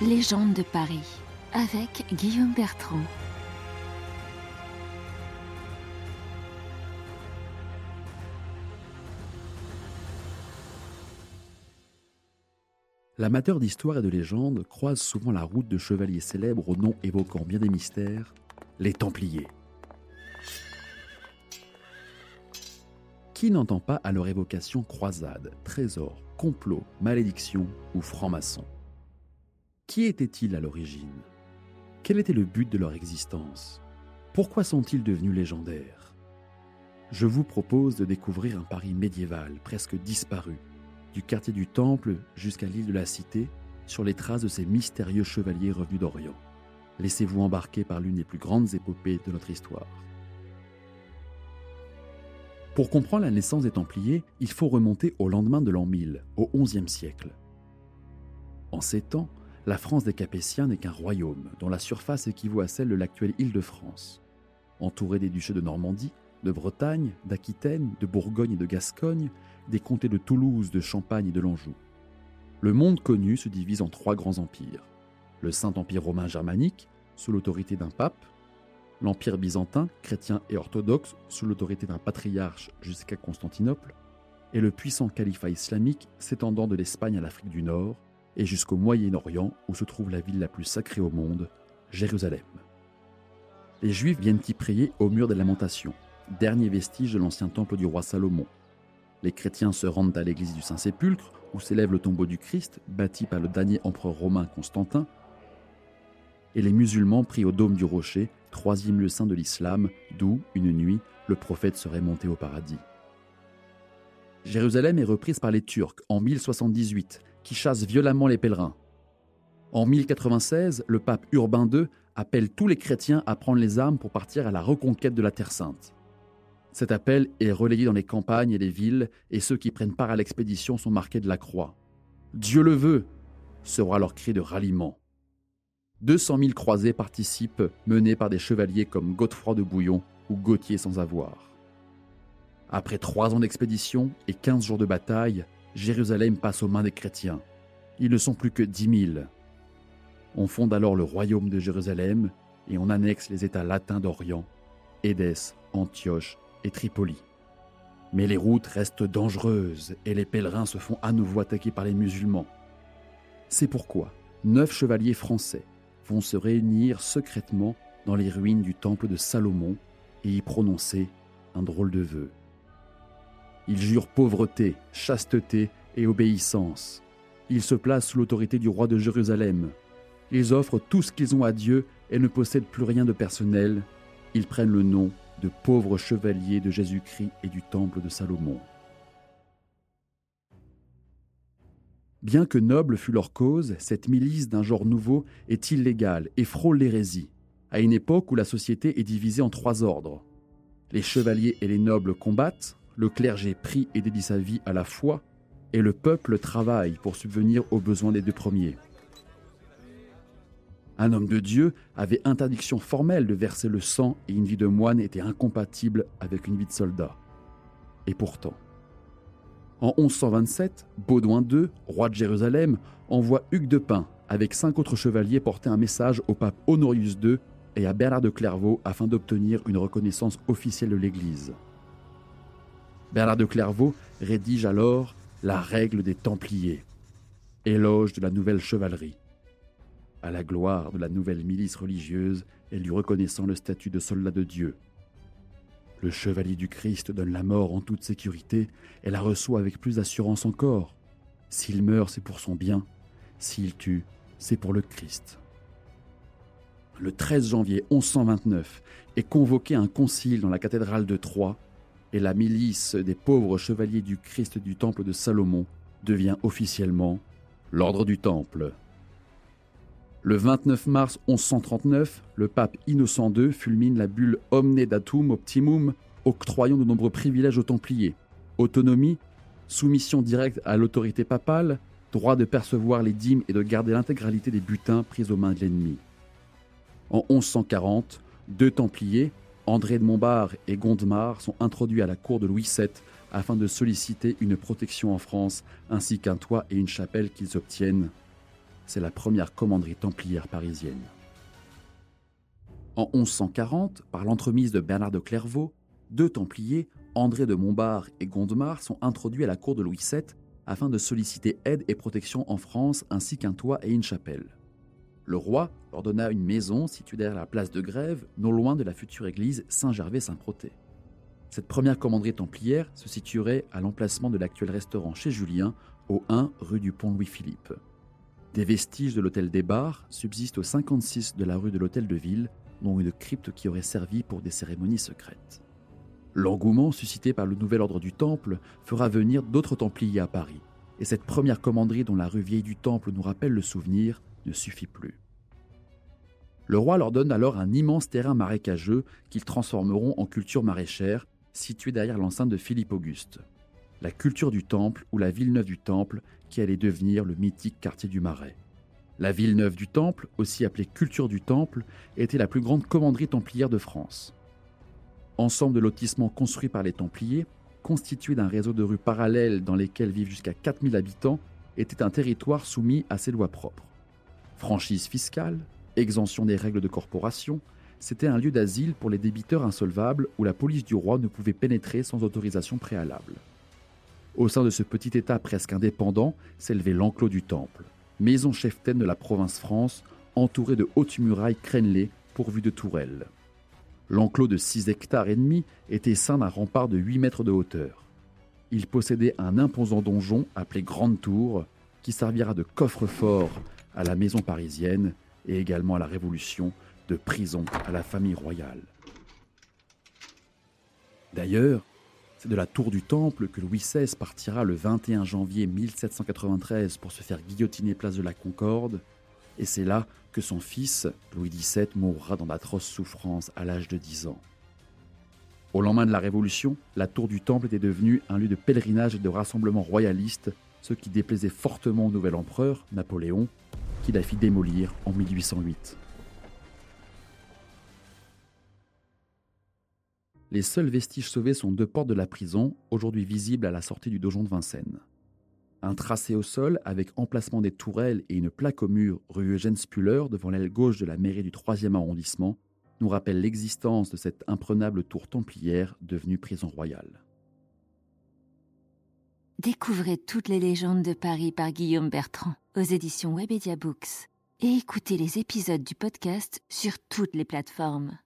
Légende de Paris avec Guillaume Bertrand. L'amateur d'histoire et de légende croise souvent la route de chevaliers célèbres au nom évoquant bien des mystères, les Templiers. Qui n'entend pas à leur évocation croisade, trésor, complot, malédiction ou franc-maçon? Qui étaient-ils à l'origine? Quel était le but de leur existence? Pourquoi sont-ils devenus légendaires? Je vous propose de découvrir un Paris médiéval presque disparu, du quartier du Temple jusqu'à l'île de la Cité, sur les traces de ces mystérieux chevaliers revenus d'Orient. Laissez-vous embarquer par l'une des plus grandes épopées de notre histoire. Pour comprendre la naissance des Templiers, il faut remonter au lendemain de l'an 1000, au XIe siècle. En ces temps, la France des Capétiens n'est qu'un royaume dont la surface équivaut à celle de l'actuelle Île-de-France. Entouré des duchés de Normandie, de Bretagne, d'Aquitaine, de Bourgogne et de Gascogne, des comtés de Toulouse, de Champagne et de l'Anjou. Le monde connu se divise en trois grands empires. Le Saint-Empire romain germanique, sous l'autorité d'un pape, l'Empire byzantin, chrétien et orthodoxe, sous l'autorité d'un patriarche jusqu'à Constantinople, et le puissant califat islamique s'étendant de l'Espagne à l'Afrique du Nord et jusqu'au Moyen-Orient où se trouve la ville la plus sacrée au monde, Jérusalem. Les Juifs viennent y prier au mur des lamentations, dernier vestige de l'ancien temple du roi Salomon. Les chrétiens se rendent à l'église du Saint-Sépulcre où s'élève le tombeau du Christ, bâti par le dernier empereur romain Constantin, et les musulmans prient au dôme du rocher, troisième lieu saint de l'islam, d'où, une nuit, le prophète serait monté au paradis. Jérusalem est reprise par les Turcs en 1078, qui chassent violemment les pèlerins. En 1096, le pape Urbain II appelle tous les chrétiens à prendre les armes pour partir à la reconquête de la Terre sainte. Cet appel est relayé dans les campagnes et les villes, et ceux qui prennent part à l'expédition sont marqués de la croix. Dieu le veut sera leur cri de ralliement. 200 000 croisés participent, menés par des chevaliers comme Godefroy de Bouillon ou Gauthier sans avoir. Après trois ans d'expédition et 15 jours de bataille, Jérusalem passe aux mains des chrétiens. Ils ne sont plus que 10 000. On fonde alors le royaume de Jérusalem et on annexe les États latins d'Orient, Édesse, Antioche et Tripoli. Mais les routes restent dangereuses et les pèlerins se font à nouveau attaquer par les musulmans. C'est pourquoi neuf chevaliers français, vont se réunir secrètement dans les ruines du temple de Salomon et y prononcer un drôle de vœu. Ils jurent pauvreté, chasteté et obéissance. Ils se placent sous l'autorité du roi de Jérusalem. Ils offrent tout ce qu'ils ont à Dieu et ne possèdent plus rien de personnel. Ils prennent le nom de pauvres chevaliers de Jésus-Christ et du temple de Salomon. Bien que noble fût leur cause, cette milice d'un genre nouveau est illégale et frôle l'hérésie, à une époque où la société est divisée en trois ordres. Les chevaliers et les nobles combattent, le clergé prie et dédie sa vie à la foi, et le peuple travaille pour subvenir aux besoins des deux premiers. Un homme de Dieu avait interdiction formelle de verser le sang et une vie de moine était incompatible avec une vie de soldat. Et pourtant, en 1127, Baudouin II, roi de Jérusalem, envoie Hugues de Pin avec cinq autres chevaliers porter un message au pape Honorius II et à Bernard de Clairvaux afin d'obtenir une reconnaissance officielle de l'Église. Bernard de Clairvaux rédige alors la règle des Templiers, éloge de la nouvelle chevalerie, à la gloire de la nouvelle milice religieuse et lui reconnaissant le statut de soldat de Dieu. Le chevalier du Christ donne la mort en toute sécurité et la reçoit avec plus d'assurance encore. S'il meurt, c'est pour son bien. S'il tue, c'est pour le Christ. Le 13 janvier 1129 est convoqué un concile dans la cathédrale de Troyes et la milice des pauvres chevaliers du Christ du Temple de Salomon devient officiellement l'Ordre du Temple. Le 29 mars 1139, le pape Innocent II fulmine la bulle Omne datum optimum, octroyant de nombreux privilèges aux Templiers. Autonomie, soumission directe à l'autorité papale, droit de percevoir les dîmes et de garder l'intégralité des butins pris aux mains de l'ennemi. En 1140, deux Templiers, André de Montbard et Gondemar, sont introduits à la cour de Louis VII afin de solliciter une protection en France, ainsi qu'un toit et une chapelle qu'ils obtiennent c'est la première commanderie templière parisienne. En 1140, par l'entremise de Bernard de Clairvaux, deux templiers, André de Montbard et Gondemar, sont introduits à la cour de Louis VII afin de solliciter aide et protection en France ainsi qu'un toit et une chapelle. Le roi leur donna une maison située derrière la place de Grève, non loin de la future église Saint-Gervais-Saint-Protais. Cette première commanderie templière se situerait à l'emplacement de l'actuel restaurant chez Julien, au 1 rue du Pont Louis-Philippe. Des vestiges de l'hôtel des Bars subsistent au 56 de la rue de l'Hôtel de Ville, dont une crypte qui aurait servi pour des cérémonies secrètes. L'engouement suscité par le nouvel ordre du Temple fera venir d'autres Templiers à Paris, et cette première commanderie dont la rue Vieille du Temple nous rappelle le souvenir ne suffit plus. Le roi leur donne alors un immense terrain marécageux qu'ils transformeront en culture maraîchère, située derrière l'enceinte de Philippe Auguste. La culture du Temple ou la Villeneuve du Temple qui allait devenir le mythique quartier du Marais. La Villeneuve du Temple, aussi appelée culture du Temple, était la plus grande commanderie templière de France. Ensemble de lotissements construits par les Templiers, constitué d'un réseau de rues parallèles dans lesquelles vivent jusqu'à 4000 habitants, était un territoire soumis à ses lois propres. Franchise fiscale, exemption des règles de corporation, c'était un lieu d'asile pour les débiteurs insolvables où la police du roi ne pouvait pénétrer sans autorisation préalable. Au sein de ce petit État presque indépendant s'élevait l'enclos du Temple, maison cheftaine de la province France, entourée de hautes murailles crénelées pourvues de tourelles. L'enclos de 6 hectares et demi était ceint d'un rempart de 8 mètres de hauteur. Il possédait un imposant donjon appelé Grande Tour, qui servira de coffre-fort à la maison parisienne et également à la Révolution, de prison à la famille royale. D'ailleurs, c'est de la tour du Temple que Louis XVI partira le 21 janvier 1793 pour se faire guillotiner place de la Concorde, et c'est là que son fils, Louis XVII, mourra dans d'atroces souffrances à l'âge de 10 ans. Au lendemain de la Révolution, la tour du Temple était devenue un lieu de pèlerinage et de rassemblement royaliste, ce qui déplaisait fortement au nouvel empereur, Napoléon, qui la fit démolir en 1808. Les seuls vestiges sauvés sont deux portes de la prison, aujourd'hui visibles à la sortie du donjon de Vincennes. Un tracé au sol avec emplacement des tourelles et une plaque au mur rue Eugène Spuller devant l'aile gauche de la mairie du 3e arrondissement nous rappelle l'existence de cette imprenable tour templière devenue prison royale. Découvrez toutes les légendes de Paris par Guillaume Bertrand aux éditions Webedia Books et écoutez les épisodes du podcast sur toutes les plateformes.